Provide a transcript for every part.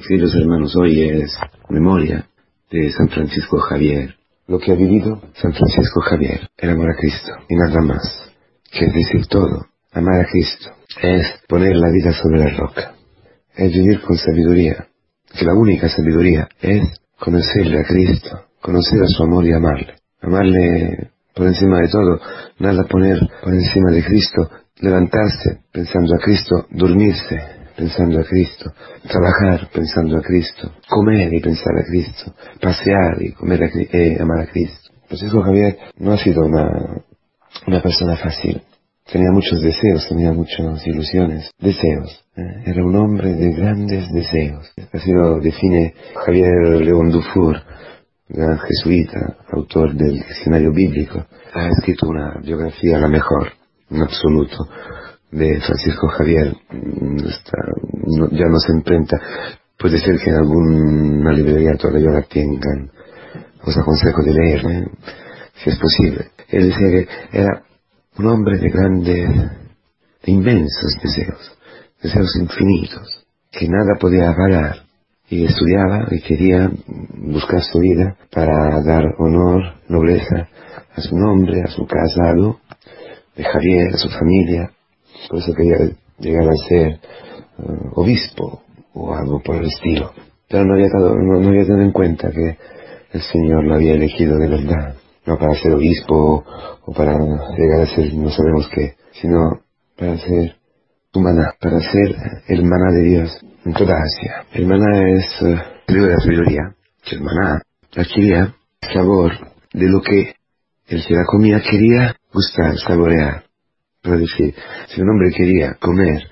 Queridos hermanos, hoy es memoria de San Francisco Javier. Lo que ha vivido San Francisco Javier, el amor a Cristo y nada más. Que es decir todo, amar a Cristo, es poner la vida sobre la roca, es vivir con sabiduría, que la única sabiduría es conocerle a Cristo, conocer a su amor y amarle. Amarle por encima de todo, nada poner por encima de Cristo, levantarse pensando a Cristo, dormirse pensando a Cristo, trabajar pensando a Cristo, comer y pensar a Cristo, pasear y comer a, eh, amar a Cristo. Francisco Javier no ha sido una, una persona fácil. Tenía muchos deseos, tenía muchas ilusiones, deseos. ¿eh? Era un hombre de grandes deseos. Así lo define Javier León Dufour, gran jesuita, autor del diccionario bíblico. Ha escrito una biografía la mejor, en absoluto, de Francisco Javier. Mm, ya no se imprenta. Puede ser que en alguna librería todavía la tengan. Os aconsejo de leer, ¿eh? si es posible. Él decía que era un hombre de grandes, de inmensos deseos, deseos infinitos, que nada podía parar. Y estudiaba y quería buscar su vida para dar honor, nobleza a su nombre, a su casado, de Javier, a su familia. Por eso quería llegar a ser eh, obispo o algo por el estilo. Pero no había, no, no había tenido en cuenta que el Señor lo había elegido de verdad no para ser obispo o para llegar a ser no sabemos qué, sino para ser tu maná, para ser el maná de Dios en toda Asia. El maná es uh, el de la sabiduría, maná adquiría sabor de lo que el que la comía quería gustar, saborear. Es decir, si un hombre quería comer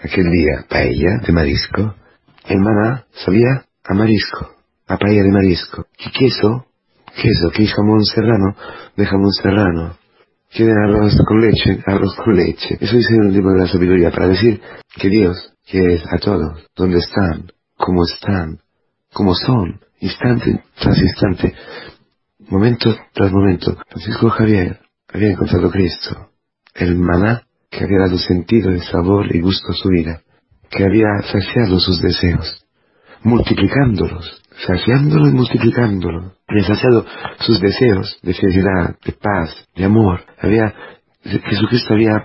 aquel día paella de marisco, el maná sabía a marisco, a paella de marisco. Y queso queso, que jamón serrano, de jamón serrano. Quieren arroz con leche, arroz con leche. Eso dice el libro de la sabiduría para decir que Dios quiere a todos, donde están, cómo están, cómo son, instante tras instante, momento tras momento. Francisco Javier había encontrado Cristo, el maná que había dado sentido y sabor y gusto a su vida, que había saciado sus deseos, multiplicándolos, saciándolo y multiplicándolo. Había saciado sus deseos de felicidad, de paz, de amor. Había, Jesucristo había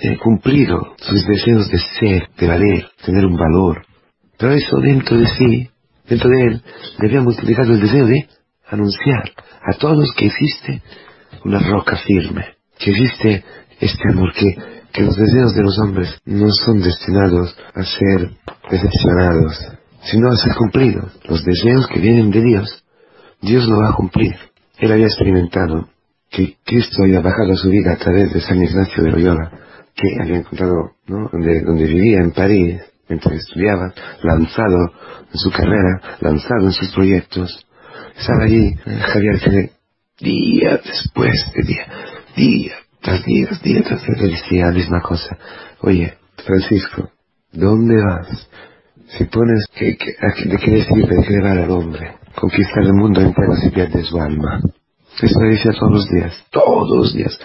eh, cumplido sus deseos de ser, de valer, tener un valor. Pero eso dentro de sí, dentro de él, le había multiplicado el deseo de anunciar a todos que existe una roca firme, que existe este amor, que, que los deseos de los hombres no son destinados a ser decepcionados, sino a ser cumplidos. Los deseos que vienen de Dios, Dios lo va a cumplir. Él había experimentado que Cristo había bajado a su vida a través de San Ignacio de Loyola, que había encontrado, ¿no? Donde, donde vivía en París, mientras estudiaba, lanzado en su carrera, lanzado en sus proyectos. Estaba allí, eh, Javier tiene día después de día, día tras día, día tras día, le decía la misma cosa. Oye, Francisco, ¿dónde vas? Si pones que, que, de qué sirve de al hombre, conquistar el mundo entero si pierde su alma. Eso lo decía todos los días, todos los días,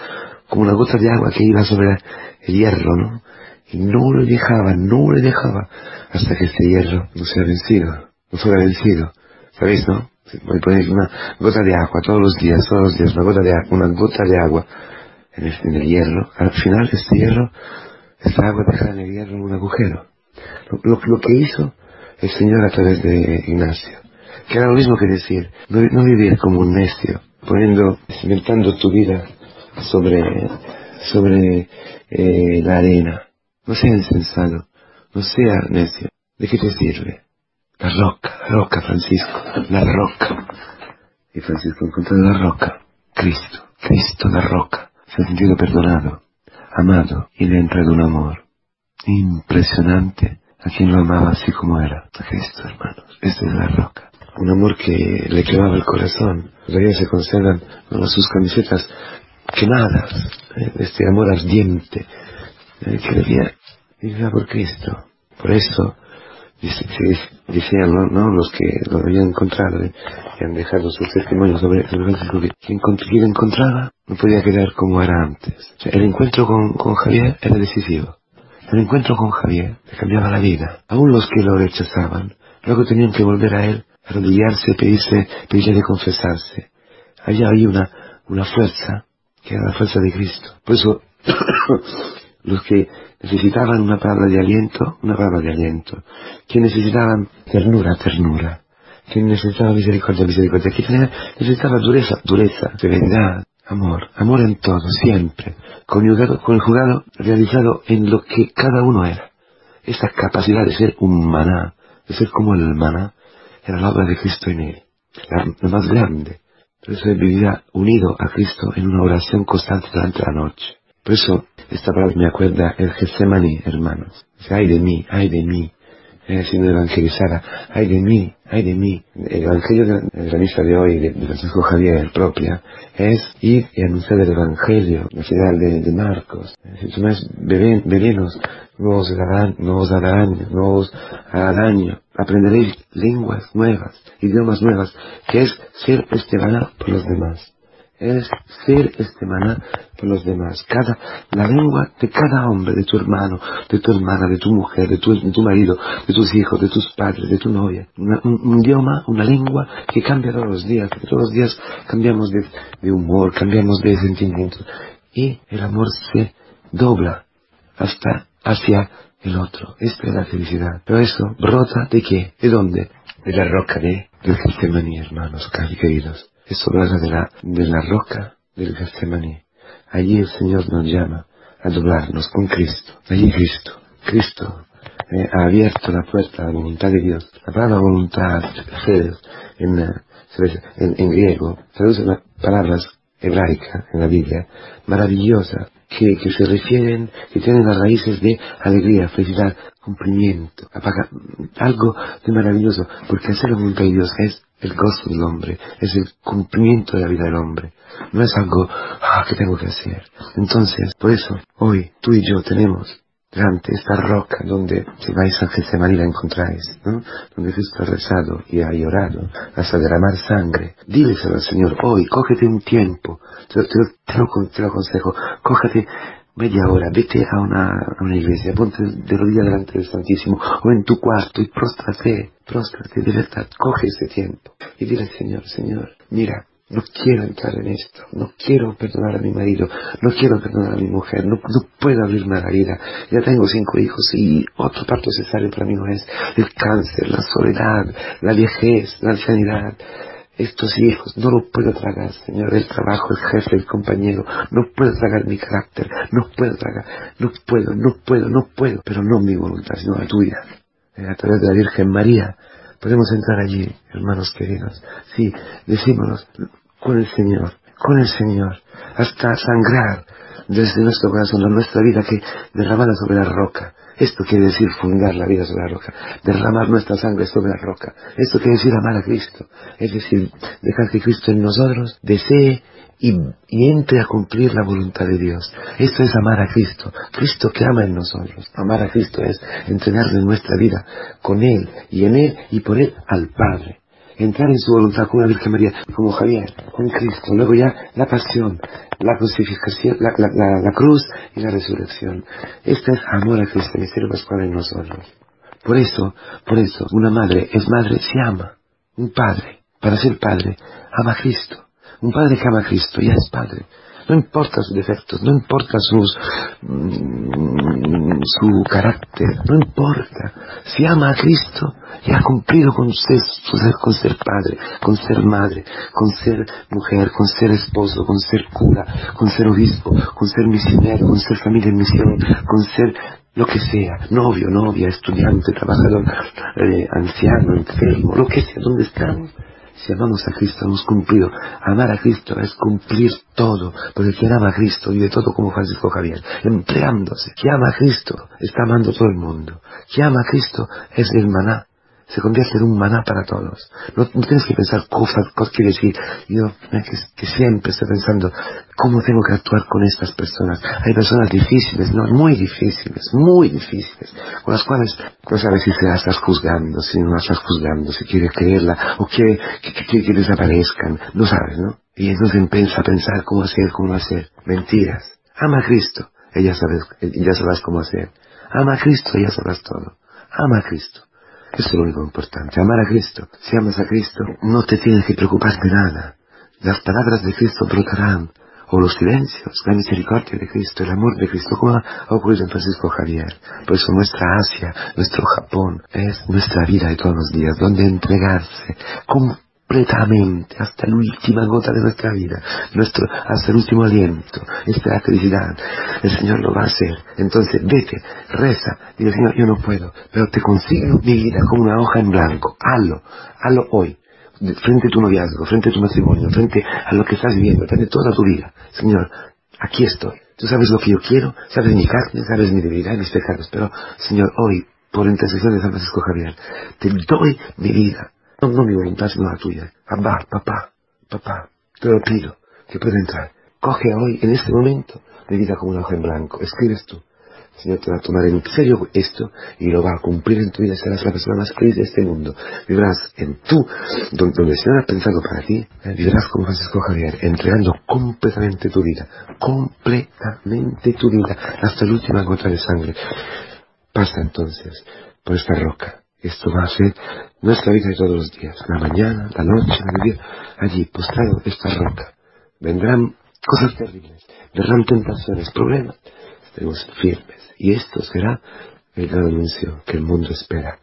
como una gota de agua que iba sobre el hierro, ¿no? Y no le dejaba, no le dejaba, hasta que este hierro no sea vencido, no fuera vencido. ¿Sabéis, no? Voy a poner una gota de agua todos los días, todos los días, una gota de una gota de agua en el, en el hierro. Al final este hierro, esta agua en el hierro un agujero lo, que hizo el Señor a través de Ignacio. Que era lo mismo que decir, no, vivir como un necio, poniendo, cimentando tu vida sobre, sobre eh, la arena. No sea insensato, no sea necio. ¿De qué te sirve? La roca, la roca, Francisco, la roca. Y Francisco encontró la roca, Cristo, Cristo la roca. Se ha sentido perdonado, amado y le ha entrado un amor impresionante a quien lo amaba así como era, a Cristo, hermanos. Esta es la roca. Un amor que le quemaba el corazón. Todavía se conservan sus camisetas quemadas, ¿eh? este amor ardiente ¿eh? que debía vivir por Cristo. Por eso, decían ¿no? los que lo habían encontrado ¿eh? y han dejado sus testimonios sobre Francisco que quien, encontraba no podía quedar como era antes. el encuentro con, con Javier era decisivo. El encuentro con Javier le cambiaba la vida. Aún los que lo rechazaban Luego tenían que volver a Él, arrodillarse, pedirse, pedirle confesarse. Había ahí una, una fuerza, que era la fuerza de Cristo. Por eso, los que necesitaban una palabra de aliento, una palabra de aliento. Que necesitaban ternura, ternura. Que necesitaba misericordia, misericordia. Que necesitaba dureza, dureza, severidad, amor, amor en todo, siempre. Conjugado, conjugado, realizado en lo que cada uno era. Esta capacidad de ser un maná, de ser como el maná, era la obra de Cristo en él. La, más grande. Por eso vivía unido a Cristo en una oración constante durante la noche. Por eso esta palabra me acuerda el Getsemaní, hermanos. Ay de mí, ay de mí, eh, siendo evangelizada, ay de mí, ay de mí. El evangelio de la misa de hoy, de, Francisco Javier propia, es ir y anunciar el evangelio, la ciudad de, de Marcos. Si más bebenos, no os darán, no os darán, no os daño. Aprenderéis lenguas nuevas, idiomas nuevas, que es ser estebanado por los demás es ser este maná por los demás. Cada, la lengua de cada hombre, de tu hermano, de tu hermana, de tu mujer, de tu, marido, de tus hijos, de tus padres, de tu novia. un, idioma, una lengua que cambia todos los días, todos los días cambiamos de, humor, cambiamos de sentimientos. Y el amor se dobla hasta hacia el otro. Esta es la felicidad. Pero eso brota de qué? ¿De dónde? De la roca de, del Getsemaní, hermanos, casi queridos es obra de la, de la roca del Getsemaní. Allí el Señor nos llama a doblarnos con Cristo. Allí Cristo. Cristo eh, ha abierto la puerta a la voluntad de Dios. La palabra voluntad, en, eh, en, en griego, traduce palabras hebraicas en la Biblia, maravillosas, que, que, se refieren, que tienen las raíces de alegría, felicidad, cumplimiento, algo de maravilloso, porque hacer la voluntad de Dios es el gozo del hombre, es el cumplimiento de la vida del hombre. No es algo ah, que tengo que hacer. Entonces, por eso, hoy tú y yo tenemos delante esta roca donde si vais a Getsemaní la encontráis, ¿no? Donde Cristo ha rezado y ha llorado hasta derramar sangre. Diles al Señor, hoy, cógete un tiempo, te, te, lo, te lo aconsejo, cógete media hora, vete a una, una iglesia, ponte de rodillas delante del Santísimo, o en tu cuarto y próstrate, próstrate de verdad, coge ese tiempo y dile Señor, Señor, mira, no quiero entrar en esto, no quiero perdonar a mi marido, no quiero perdonar a mi mujer, no, no puedo abrirme a la vida, ya tengo cinco hijos y otro parto cesárea para mí no es el cáncer, la soledad, la viejez, la ancianidad, estos hijos, no lo puedo tragar, Señor, el trabajo, el jefe, el compañero, no puedo tragar mi carácter, no puedo tragar, no puedo, no puedo, no puedo, pero no mi voluntad, sino la tuya. Eh, a través de la Virgen María podemos entrar allí, hermanos queridos. Sí, decímonos con el Señor, con el Señor, hasta sangrar desde nuestro corazón la nuestra vida que derramada sobre la roca, esto quiere decir fundar la vida sobre la roca, derramar nuestra sangre sobre la roca. Esto quiere decir amar a Cristo. Es decir, dejar que Cristo en nosotros desee y, entre a cumplir la voluntad de Dios. Esto es amar a Cristo. Cristo que ama en nosotros. Amar a Cristo es entregarle nuestra vida con Él y en Él y por Él al Padre entrar en su voluntad con la Virgen María, como Javier, con Cristo. Luego ya la pasión, la crucificación, la, cruz y la resurrección. Este es amor a Cristo, misterio pascual en nosotros. Por eso, por eso, una madre es madre si ama. Un padre, para ser padre, ama a Cristo. Un padre que ama a Cristo ya es padre. No importa sus defectos, no importa sus, mm, su carácter, no importa. Si ama a Cristo, ya ha cumplido con usted, con ser padre, con ser madre, con ser mujer, con ser esposo, con ser cura, con ser obispo, con ser misionero, con ser familia en misión, con ser lo que sea, novio, novia, estudiante, trabajador, eh, anciano, enfermo, lo que sea, ¿dónde estamos? Si amamos a Cristo, hemos cumplido. Amar a Cristo es cumplir todo, porque quien ama a Cristo vive todo como Francisco Javier, empleándose. Quien ama a Cristo está amando todo el mundo. Quien ama a Cristo es el maná se convierte en un maná para todos. No, tienes que pensar cosas, cosas que decir, yo que, siempre estoy pensando cómo tengo que actuar con estas personas. Hay personas difíciles, no, muy difíciles, muy difíciles, con las cuales no sabes si se la estás juzgando, si no la estás juzgando, si quieres creerla o quiere que, que, desaparezcan, no sabes, ¿no? Y entonces empieza a pensar cómo hacer, cómo hacer. Mentiras. Ama a Cristo, ella sabes, ya sabrás cómo hacer. Ama a Cristo, ya sabrás todo. Ama a Cristo es lo único importante. Amar a Cristo. Si amas a Cristo, no te tienes que preocupar de nada. Las palabras de Cristo brotarán. O los silencios, la misericordia de Cristo, el amor de Cristo, como ha ocurrido en Francisco Javier. Por eso nuestra Asia, nuestro Japón, es nuestra vida de todos los días, donde entregarse completamente hasta la última gota de nuestra vida, nuestro, hasta el último aliento, esta felicidad. El Señor lo va a hacer. Entonces vete, reza, dile Señor, yo no puedo, pero te consigo mi vida como una hoja en blanco. Hazlo, hazlo hoy frente a tu noviazgo, frente a tu matrimonio, frente a lo que estás viviendo, frente a toda tu vida. Señor, aquí estoy. Tú sabes lo que yo quiero, sabes mi carne, sabes mi debilidad y mis pecados, pero, Señor, hoy, por intercesión de San Francisco Javier, te doy mi vida. No, no mi voluntad, sino la tuya. Abba, papá, papá, te lo pido, que pueda entrar. Coge hoy, en este momento, mi vida como una hoja en blanco. Escribes tú. Señor te va a tomar en serio esto y lo va a cumplir en tu vida. Serás la persona más feliz de este mundo. Vivirás en tú, donde, donde el Señor ha pensado para ti, eh, vivirás como Francisco Javier, entregando completamente tu vida, completamente tu vida, hasta la última gota de sangre. Pasa entonces por esta roca. Esto va a ser nuestra vida de todos los días. La mañana, la noche, el día. Allí, postrado, esta roca. Vendrán cosas terribles. Vendrán tentaciones, problemas. Estaremos firmes. Y esto será el gran anuncio que el mundo espera.